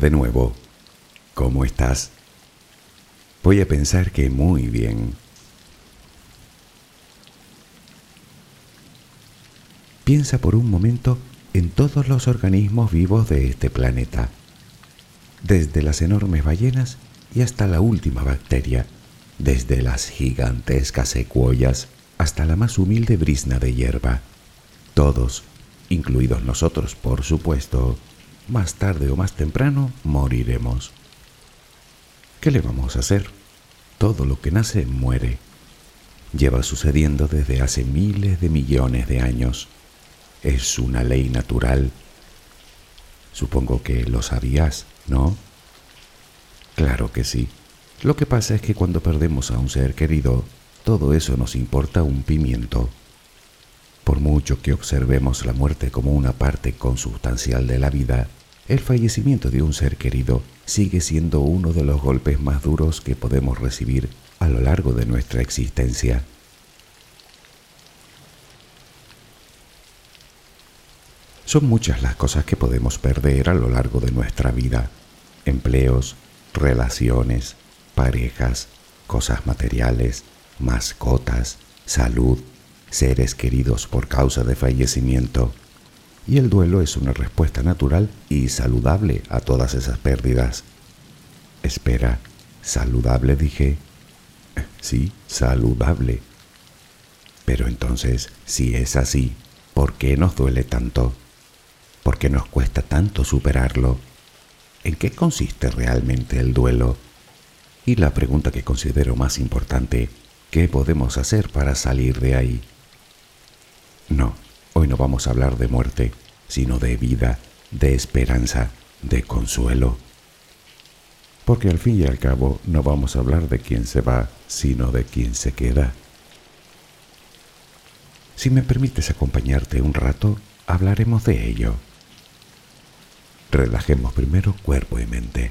De nuevo. ¿Cómo estás? Voy a pensar que muy bien. Piensa por un momento en todos los organismos vivos de este planeta, desde las enormes ballenas y hasta la última bacteria, desde las gigantescas secuoyas hasta la más humilde brisna de hierba. Todos, incluidos nosotros, por supuesto, más tarde o más temprano moriremos. ¿Qué le vamos a hacer? Todo lo que nace muere. Lleva sucediendo desde hace miles de millones de años es una ley natural. Supongo que lo sabías, ¿no? Claro que sí. Lo que pasa es que cuando perdemos a un ser querido, todo eso nos importa un pimiento. Por mucho que observemos la muerte como una parte consubstancial de la vida, el fallecimiento de un ser querido sigue siendo uno de los golpes más duros que podemos recibir a lo largo de nuestra existencia. Son muchas las cosas que podemos perder a lo largo de nuestra vida. Empleos, relaciones, parejas, cosas materiales, mascotas, salud, seres queridos por causa de fallecimiento. Y el duelo es una respuesta natural y saludable a todas esas pérdidas. Espera, ¿saludable dije? Sí, saludable. Pero entonces, si es así, ¿por qué nos duele tanto? ¿Por qué nos cuesta tanto superarlo? ¿En qué consiste realmente el duelo? Y la pregunta que considero más importante, ¿qué podemos hacer para salir de ahí? No, hoy no vamos a hablar de muerte, sino de vida, de esperanza, de consuelo. Porque al fin y al cabo no vamos a hablar de quién se va, sino de quién se queda. Si me permites acompañarte un rato, hablaremos de ello. Relajemos primero cuerpo y mente.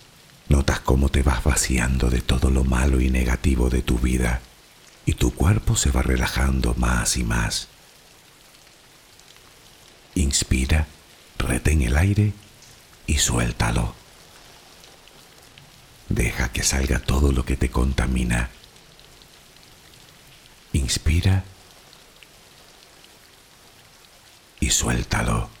notas cómo te vas vaciando de todo lo malo y negativo de tu vida y tu cuerpo se va relajando más y más. Inspira, retén el aire y suéltalo. Deja que salga todo lo que te contamina. Inspira y suéltalo.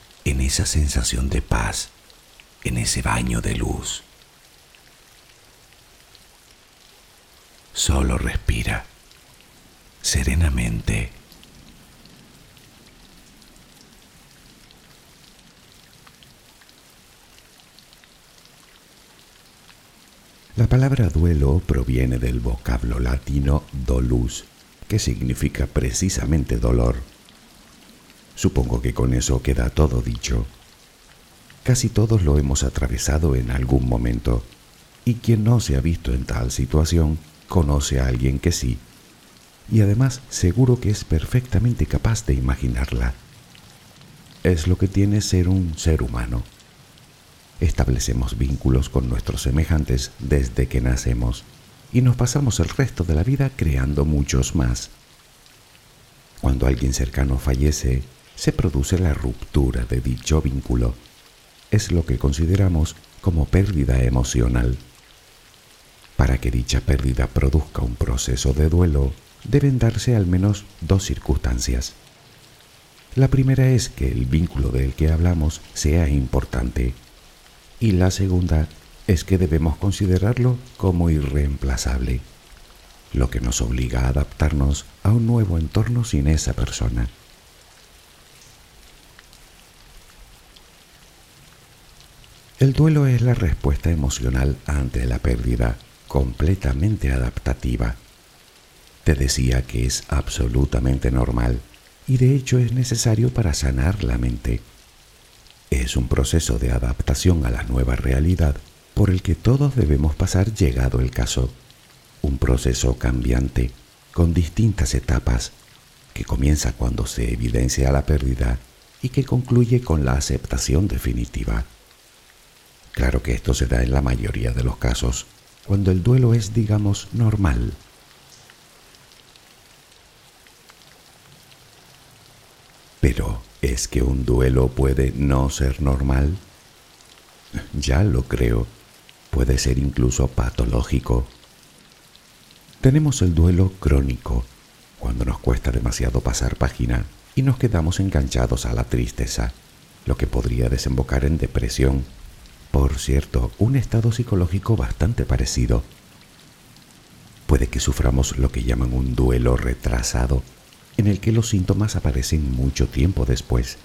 en esa sensación de paz, en ese baño de luz. Solo respira serenamente. La palabra duelo proviene del vocablo latino dolus, que significa precisamente dolor. Supongo que con eso queda todo dicho. Casi todos lo hemos atravesado en algún momento, y quien no se ha visto en tal situación conoce a alguien que sí y además seguro que es perfectamente capaz de imaginarla. Es lo que tiene ser un ser humano. Establecemos vínculos con nuestros semejantes desde que nacemos y nos pasamos el resto de la vida creando muchos más. Cuando alguien cercano fallece, se produce la ruptura de dicho vínculo. Es lo que consideramos como pérdida emocional. Para que dicha pérdida produzca un proceso de duelo, deben darse al menos dos circunstancias. La primera es que el vínculo del que hablamos sea importante y la segunda es que debemos considerarlo como irreemplazable, lo que nos obliga a adaptarnos a un nuevo entorno sin esa persona. El duelo es la respuesta emocional ante la pérdida, completamente adaptativa te decía que es absolutamente normal y de hecho es necesario para sanar la mente. Es un proceso de adaptación a la nueva realidad por el que todos debemos pasar llegado el caso. Un proceso cambiante, con distintas etapas, que comienza cuando se evidencia la pérdida y que concluye con la aceptación definitiva. Claro que esto se da en la mayoría de los casos, cuando el duelo es, digamos, normal Pero, ¿es que un duelo puede no ser normal? Ya lo creo. Puede ser incluso patológico. Tenemos el duelo crónico, cuando nos cuesta demasiado pasar página y nos quedamos enganchados a la tristeza, lo que podría desembocar en depresión. Por cierto, un estado psicológico bastante parecido. Puede que suframos lo que llaman un duelo retrasado, en el que los síntomas aparecen mucho tiempo después,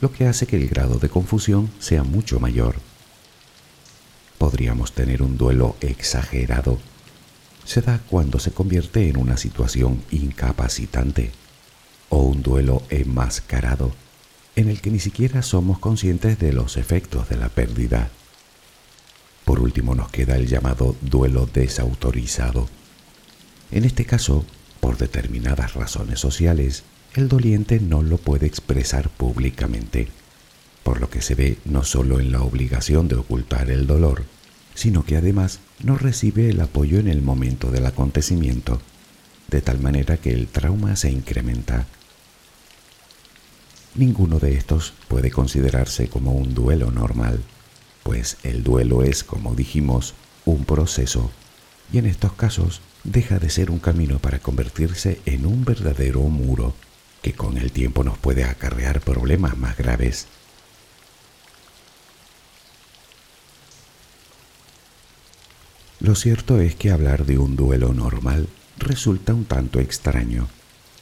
lo que hace que el grado de confusión sea mucho mayor. Podríamos tener un duelo exagerado. Se da cuando se convierte en una situación incapacitante o un duelo enmascarado en el que ni siquiera somos conscientes de los efectos de la pérdida. Por último nos queda el llamado duelo desautorizado. En este caso, por determinadas razones sociales, el doliente no lo puede expresar públicamente, por lo que se ve no solo en la obligación de ocultar el dolor, sino que además no recibe el apoyo en el momento del acontecimiento. de tal manera que el trauma se incrementa. Ninguno de estos puede considerarse como un duelo normal, pues el duelo es, como dijimos, un proceso, y en estos casos deja de ser un camino para convertirse en un verdadero muro que con el tiempo nos puede acarrear problemas más graves. Lo cierto es que hablar de un duelo normal resulta un tanto extraño,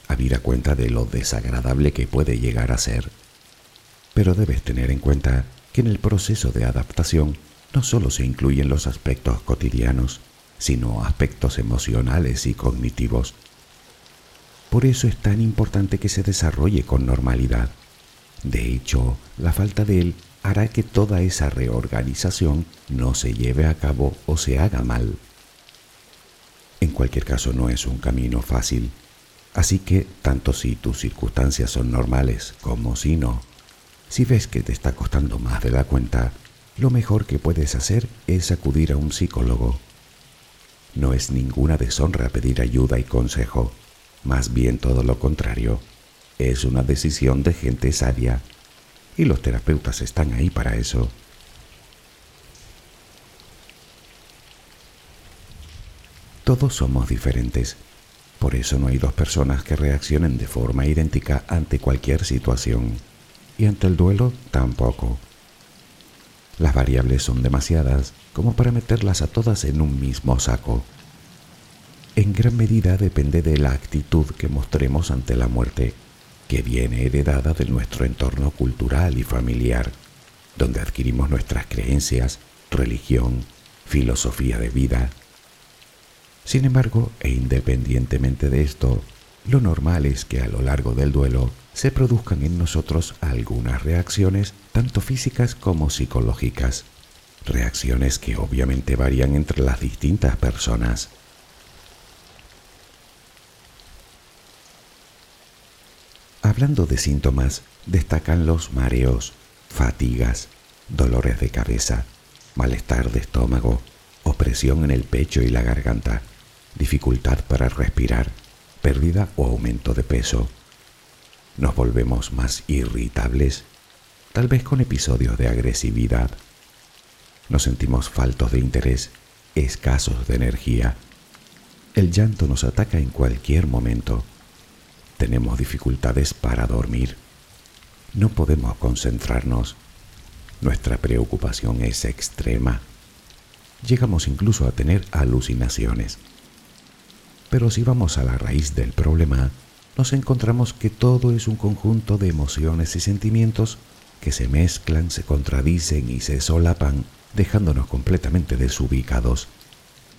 habida cuenta de lo desagradable que puede llegar a ser. Pero debes tener en cuenta que en el proceso de adaptación no solo se incluyen los aspectos cotidianos, sino aspectos emocionales y cognitivos. Por eso es tan importante que se desarrolle con normalidad. De hecho, la falta de él hará que toda esa reorganización no se lleve a cabo o se haga mal. En cualquier caso no es un camino fácil, así que tanto si tus circunstancias son normales como si no, si ves que te está costando más de la cuenta, lo mejor que puedes hacer es acudir a un psicólogo. No es ninguna deshonra pedir ayuda y consejo, más bien todo lo contrario, es una decisión de gente sabia. Y los terapeutas están ahí para eso. Todos somos diferentes, por eso no hay dos personas que reaccionen de forma idéntica ante cualquier situación, y ante el duelo tampoco. Las variables son demasiadas como para meterlas a todas en un mismo saco. En gran medida depende de la actitud que mostremos ante la muerte que viene heredada de nuestro entorno cultural y familiar, donde adquirimos nuestras creencias, religión, filosofía de vida. Sin embargo, e independientemente de esto, lo normal es que a lo largo del duelo se produzcan en nosotros algunas reacciones, tanto físicas como psicológicas, reacciones que obviamente varían entre las distintas personas. Hablando de síntomas, destacan los mareos, fatigas, dolores de cabeza, malestar de estómago, opresión en el pecho y la garganta, dificultad para respirar, pérdida o aumento de peso. Nos volvemos más irritables, tal vez con episodios de agresividad. Nos sentimos faltos de interés, escasos de energía. El llanto nos ataca en cualquier momento tenemos dificultades para dormir. No podemos concentrarnos. Nuestra preocupación es extrema. Llegamos incluso a tener alucinaciones. Pero si vamos a la raíz del problema, nos encontramos que todo es un conjunto de emociones y sentimientos que se mezclan, se contradicen y se solapan, dejándonos completamente desubicados.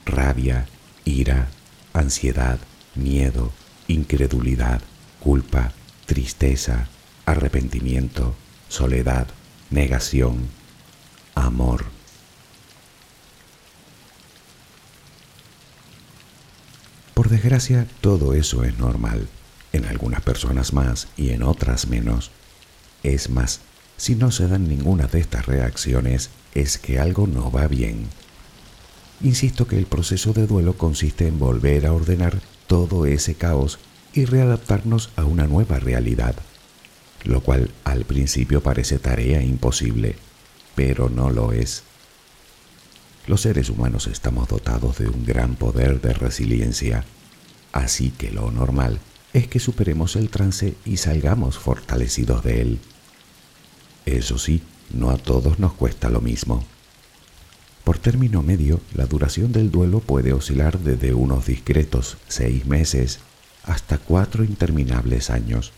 Rabia, ira, ansiedad, miedo, incredulidad, culpa, tristeza, arrepentimiento, soledad, negación, amor. Por desgracia, todo eso es normal, en algunas personas más y en otras menos. Es más, si no se dan ninguna de estas reacciones, es que algo no va bien. Insisto que el proceso de duelo consiste en volver a ordenar todo ese caos y readaptarnos a una nueva realidad, lo cual al principio parece tarea imposible, pero no lo es. Los seres humanos estamos dotados de un gran poder de resiliencia, así que lo normal es que superemos el trance y salgamos fortalecidos de él. Eso sí, no a todos nos cuesta lo mismo. Por término medio, la duración del duelo puede oscilar desde unos discretos seis meses hasta cuatro interminables años.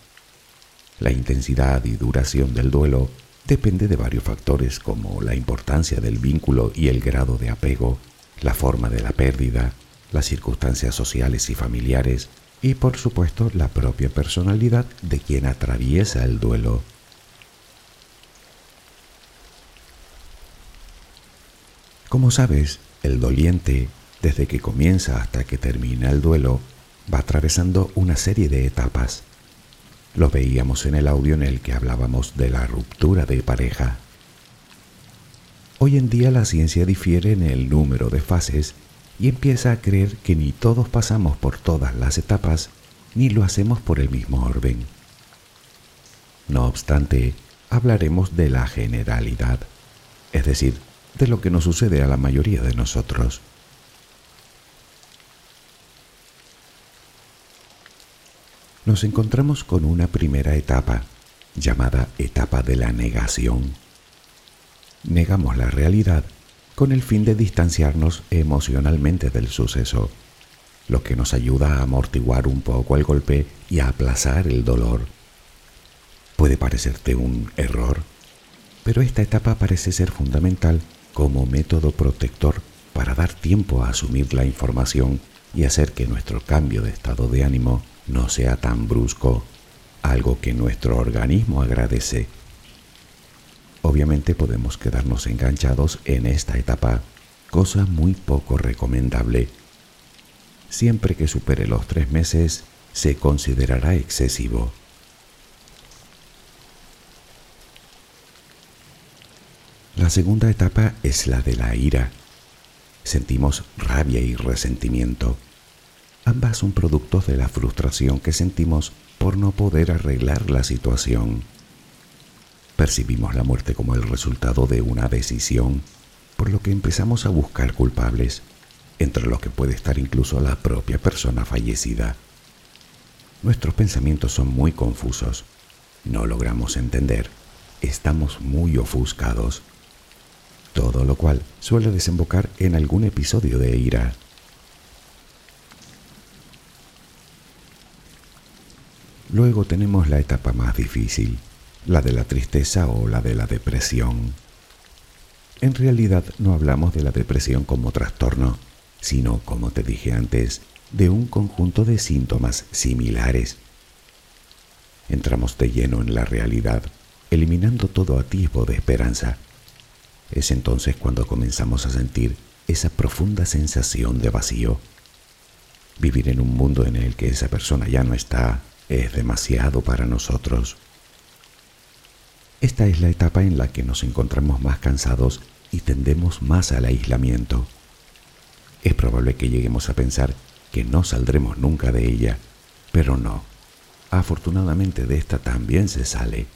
La intensidad y duración del duelo depende de varios factores como la importancia del vínculo y el grado de apego, la forma de la pérdida, las circunstancias sociales y familiares y por supuesto la propia personalidad de quien atraviesa el duelo. Como sabes, el doliente, desde que comienza hasta que termina el duelo, va atravesando una serie de etapas. Lo veíamos en el audio en el que hablábamos de la ruptura de pareja. Hoy en día la ciencia difiere en el número de fases y empieza a creer que ni todos pasamos por todas las etapas ni lo hacemos por el mismo orden. No obstante, hablaremos de la generalidad, es decir, de lo que nos sucede a la mayoría de nosotros. Nos encontramos con una primera etapa, llamada etapa de la negación. Negamos la realidad con el fin de distanciarnos emocionalmente del suceso, lo que nos ayuda a amortiguar un poco el golpe y a aplazar el dolor. Puede parecerte un error, pero esta etapa parece ser fundamental como método protector para dar tiempo a asumir la información y hacer que nuestro cambio de estado de ánimo no sea tan brusco, algo que nuestro organismo agradece. Obviamente podemos quedarnos enganchados en esta etapa, cosa muy poco recomendable. Siempre que supere los tres meses, se considerará excesivo. La segunda etapa es la de la ira. Sentimos rabia y resentimiento. Ambas son productos de la frustración que sentimos por no poder arreglar la situación. Percibimos la muerte como el resultado de una decisión, por lo que empezamos a buscar culpables, entre los que puede estar incluso la propia persona fallecida. Nuestros pensamientos son muy confusos, no logramos entender, estamos muy ofuscados todo lo cual suele desembocar en algún episodio de ira. Luego tenemos la etapa más difícil, la de la tristeza o la de la depresión. En realidad no hablamos de la depresión como trastorno, sino, como te dije antes, de un conjunto de síntomas similares. Entramos de lleno en la realidad, eliminando todo atisbo de esperanza es entonces cuando comenzamos a sentir esa profunda sensación de vacío. Vivir en un mundo en el que esa persona ya no está es demasiado para nosotros. Esta es la etapa en la que nos encontramos más cansados y tendemos más al aislamiento. Es probable que lleguemos a pensar que no saldremos nunca de ella, pero no. Afortunadamente de esta también se sale.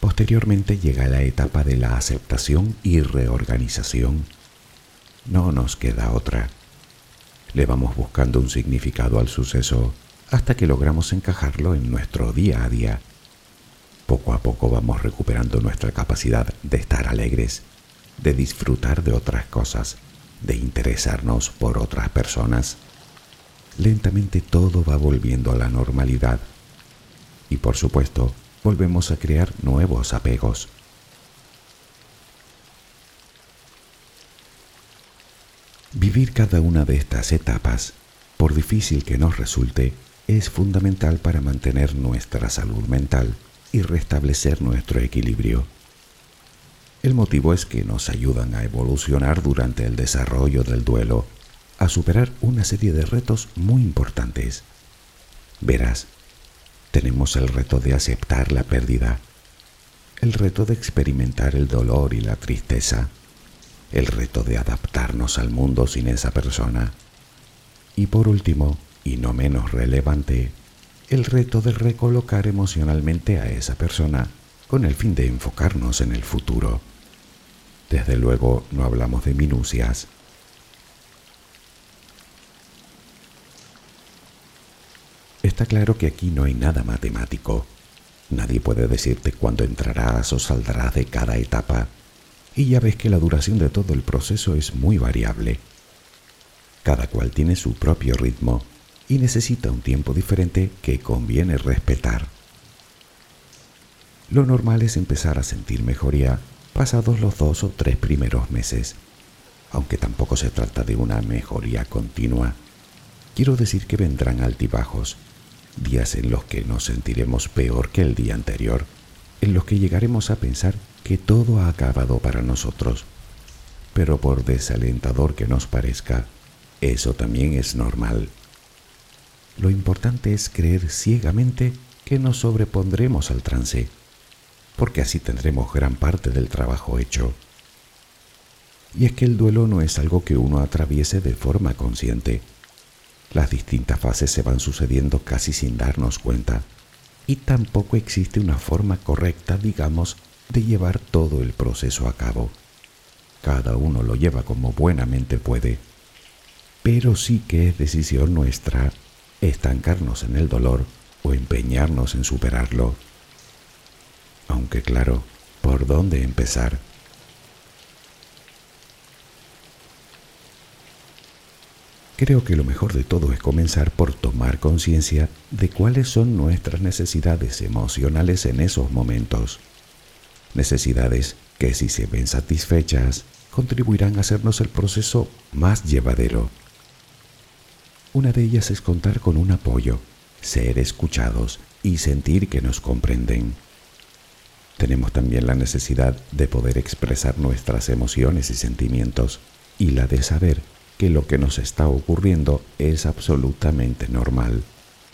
Posteriormente llega la etapa de la aceptación y reorganización. No nos queda otra. Le vamos buscando un significado al suceso hasta que logramos encajarlo en nuestro día a día. Poco a poco vamos recuperando nuestra capacidad de estar alegres, de disfrutar de otras cosas, de interesarnos por otras personas. Lentamente todo va volviendo a la normalidad. Y por supuesto, volvemos a crear nuevos apegos. Vivir cada una de estas etapas, por difícil que nos resulte, es fundamental para mantener nuestra salud mental y restablecer nuestro equilibrio. El motivo es que nos ayudan a evolucionar durante el desarrollo del duelo, a superar una serie de retos muy importantes. Verás, tenemos el reto de aceptar la pérdida, el reto de experimentar el dolor y la tristeza, el reto de adaptarnos al mundo sin esa persona y por último, y no menos relevante, el reto de recolocar emocionalmente a esa persona con el fin de enfocarnos en el futuro. Desde luego no hablamos de minucias, Está claro que aquí no hay nada matemático. Nadie puede decirte cuándo entrarás o saldrás de cada etapa, y ya ves que la duración de todo el proceso es muy variable. Cada cual tiene su propio ritmo y necesita un tiempo diferente que conviene respetar. Lo normal es empezar a sentir mejoría pasados los dos o tres primeros meses, aunque tampoco se trata de una mejoría continua. Quiero decir que vendrán altibajos días en los que nos sentiremos peor que el día anterior, en los que llegaremos a pensar que todo ha acabado para nosotros. Pero por desalentador que nos parezca, eso también es normal. Lo importante es creer ciegamente que nos sobrepondremos al trance. porque así tendremos gran parte del trabajo hecho. Y es que el duelo no es algo que uno atraviese de forma consciente. Las distintas fases se van sucediendo casi sin darnos cuenta, y tampoco existe una forma correcta, digamos, de llevar todo el proceso a cabo. Cada uno lo lleva como buenamente puede, pero sí que es decisión nuestra estancarnos en el dolor o empeñarnos en superarlo. Aunque claro, ¿por dónde empezar? Creo que lo mejor de todo es comenzar por tomar conciencia de cuáles son nuestras necesidades emocionales en esos momentos. Necesidades que si se ven satisfechas, contribuirán a hacernos el proceso más llevadero. Una de ellas es contar con un apoyo, ser escuchados y sentir que nos comprenden. Tenemos también la necesidad de poder expresar nuestras emociones y sentimientos y la de saber que lo que nos está ocurriendo es absolutamente normal,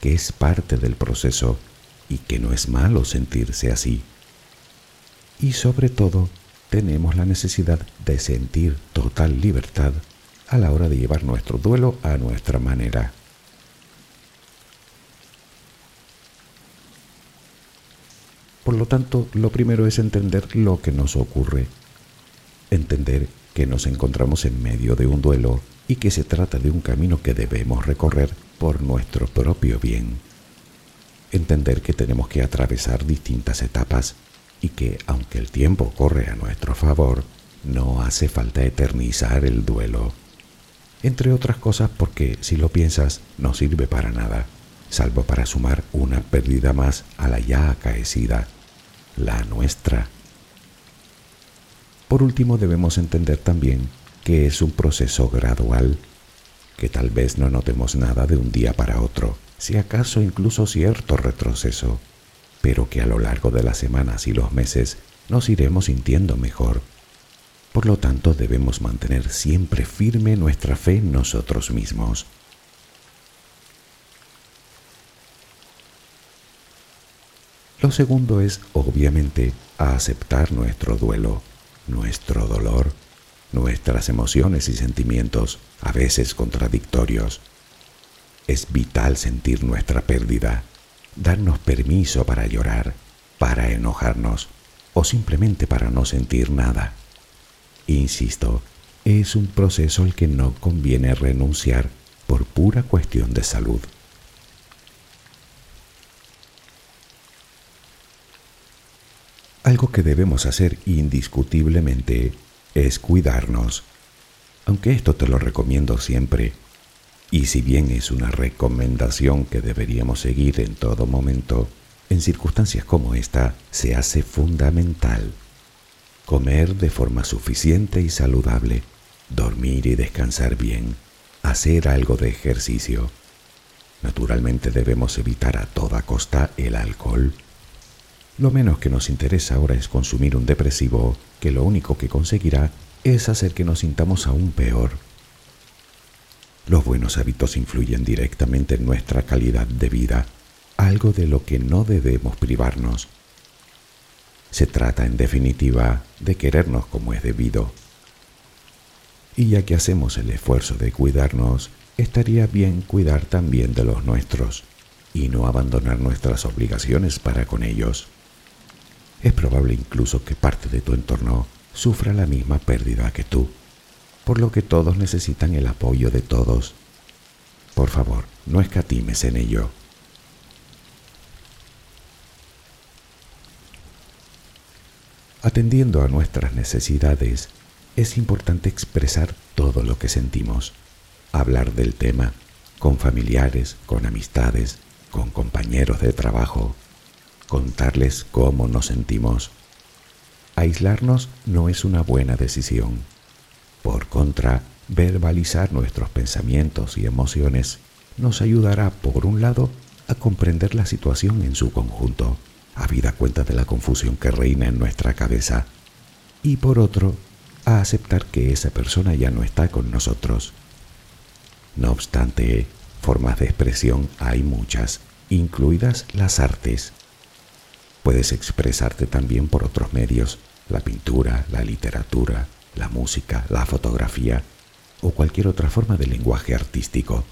que es parte del proceso y que no es malo sentirse así. Y sobre todo, tenemos la necesidad de sentir total libertad a la hora de llevar nuestro duelo a nuestra manera. Por lo tanto, lo primero es entender lo que nos ocurre, entender que nos encontramos en medio de un duelo y que se trata de un camino que debemos recorrer por nuestro propio bien. Entender que tenemos que atravesar distintas etapas y que, aunque el tiempo corre a nuestro favor, no hace falta eternizar el duelo. Entre otras cosas porque, si lo piensas, no sirve para nada, salvo para sumar una pérdida más a la ya acaecida, la nuestra. Por último, debemos entender también que es un proceso gradual, que tal vez no notemos nada de un día para otro, si acaso incluso cierto retroceso, pero que a lo largo de las semanas y los meses nos iremos sintiendo mejor. Por lo tanto, debemos mantener siempre firme nuestra fe en nosotros mismos. Lo segundo es, obviamente, aceptar nuestro duelo nuestro dolor, nuestras emociones y sentimientos, a veces contradictorios. Es vital sentir nuestra pérdida, darnos permiso para llorar, para enojarnos o simplemente para no sentir nada. Insisto, es un proceso al que no conviene renunciar por pura cuestión de salud. Algo que debemos hacer indiscutiblemente es cuidarnos, aunque esto te lo recomiendo siempre, y si bien es una recomendación que deberíamos seguir en todo momento, en circunstancias como esta se hace fundamental. Comer de forma suficiente y saludable, dormir y descansar bien, hacer algo de ejercicio. Naturalmente debemos evitar a toda costa el alcohol lo menos que nos interesa ahora es consumir un depresivo que lo único que conseguirá es hacer que nos sintamos aún peor. Los buenos hábitos influyen directamente en nuestra calidad de vida, algo de lo que no debemos privarnos. Se trata, en definitiva, de querernos como es debido. Y ya que hacemos el esfuerzo de cuidarnos, estaría bien cuidar también de los nuestros y no abandonar nuestras obligaciones para con ellos. Es probable incluso que parte de tu entorno sufra la misma pérdida que tú, por lo que todos necesitan el apoyo de todos. Por favor, no escatimes en ello. Atendiendo a nuestras necesidades, es importante expresar todo lo que sentimos, hablar del tema con familiares, con amistades, con compañeros de trabajo, contarles cómo nos sentimos. Aislarnos no es una buena decisión. Por contra, verbalizar nuestros pensamientos y emociones nos ayudará, por un lado, a comprender la situación en su conjunto, habida cuenta de la confusión que reina en nuestra cabeza, y por otro, a aceptar que esa persona ya no está con nosotros. No obstante, formas de expresión hay muchas, incluidas las artes, Puedes expresarte también por otros medios, la pintura, la literatura, la música, la fotografía o cualquier otra forma de lenguaje artístico.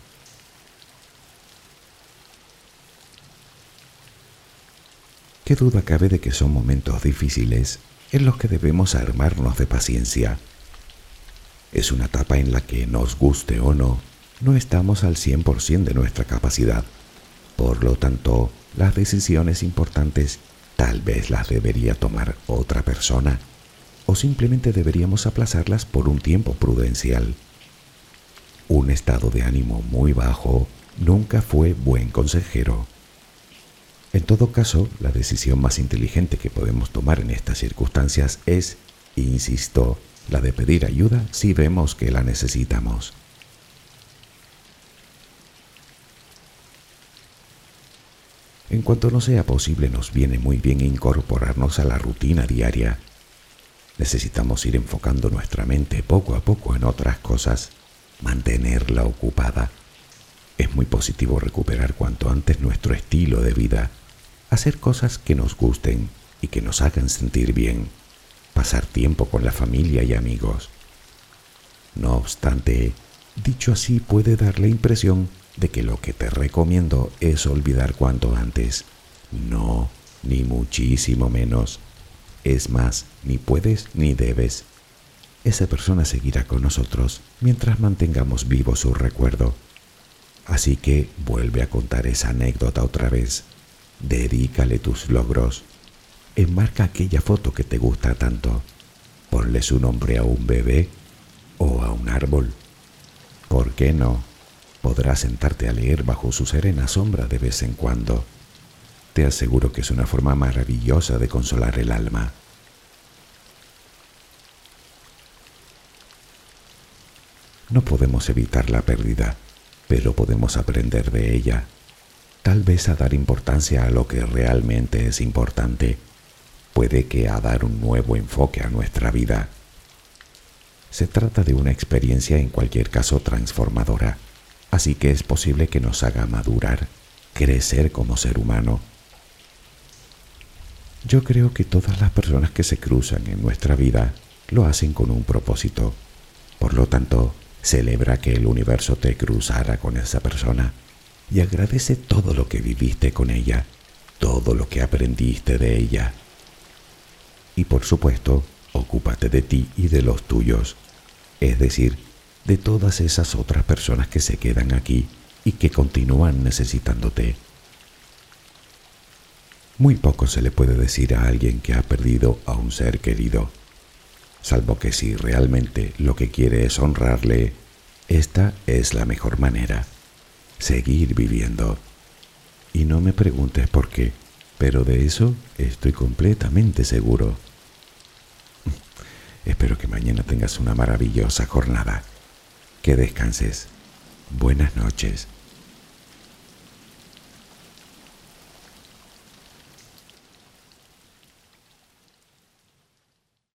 ¿Qué duda cabe de que son momentos difíciles en los que debemos armarnos de paciencia? Es una etapa en la que, nos guste o no, no estamos al 100% de nuestra capacidad. Por lo tanto, las decisiones importantes tal vez las debería tomar otra persona o simplemente deberíamos aplazarlas por un tiempo prudencial. Un estado de ánimo muy bajo nunca fue buen consejero. En todo caso, la decisión más inteligente que podemos tomar en estas circunstancias es, insisto, la de pedir ayuda si vemos que la necesitamos. En cuanto no sea posible, nos viene muy bien incorporarnos a la rutina diaria. Necesitamos ir enfocando nuestra mente poco a poco en otras cosas, mantenerla ocupada es muy positivo recuperar cuanto antes nuestro estilo de vida, hacer cosas que nos gusten y que nos hagan sentir bien, pasar tiempo con la familia y amigos. No obstante, dicho así puede dar la impresión de que lo que te recomiendo es olvidar cuanto antes. No, ni muchísimo menos. Es más, ni puedes ni debes. Esa persona seguirá con nosotros mientras mantengamos vivo su recuerdo Así que vuelve a contar esa anécdota otra vez. Dedícale tus logros. Enmarca aquella foto que te gusta tanto. Ponle su nombre a un bebé o a un árbol. ¿Por qué no? Podrás sentarte a leer bajo su serena sombra de vez en cuando. Te aseguro que es una forma maravillosa de consolar el alma. No podemos evitar la pérdida pero podemos aprender de ella, tal vez a dar importancia a lo que realmente es importante, puede que a dar un nuevo enfoque a nuestra vida. Se trata de una experiencia en cualquier caso transformadora, así que es posible que nos haga madurar, crecer como ser humano. Yo creo que todas las personas que se cruzan en nuestra vida lo hacen con un propósito. Por lo tanto, Celebra que el universo te cruzara con esa persona y agradece todo lo que viviste con ella, todo lo que aprendiste de ella. Y por supuesto, ocúpate de ti y de los tuyos, es decir, de todas esas otras personas que se quedan aquí y que continúan necesitándote. Muy poco se le puede decir a alguien que ha perdido a un ser querido salvo que si realmente lo que quiere es honrarle, esta es la mejor manera. Seguir viviendo. Y no me preguntes por qué, pero de eso estoy completamente seguro. Espero que mañana tengas una maravillosa jornada. Que descanses. Buenas noches.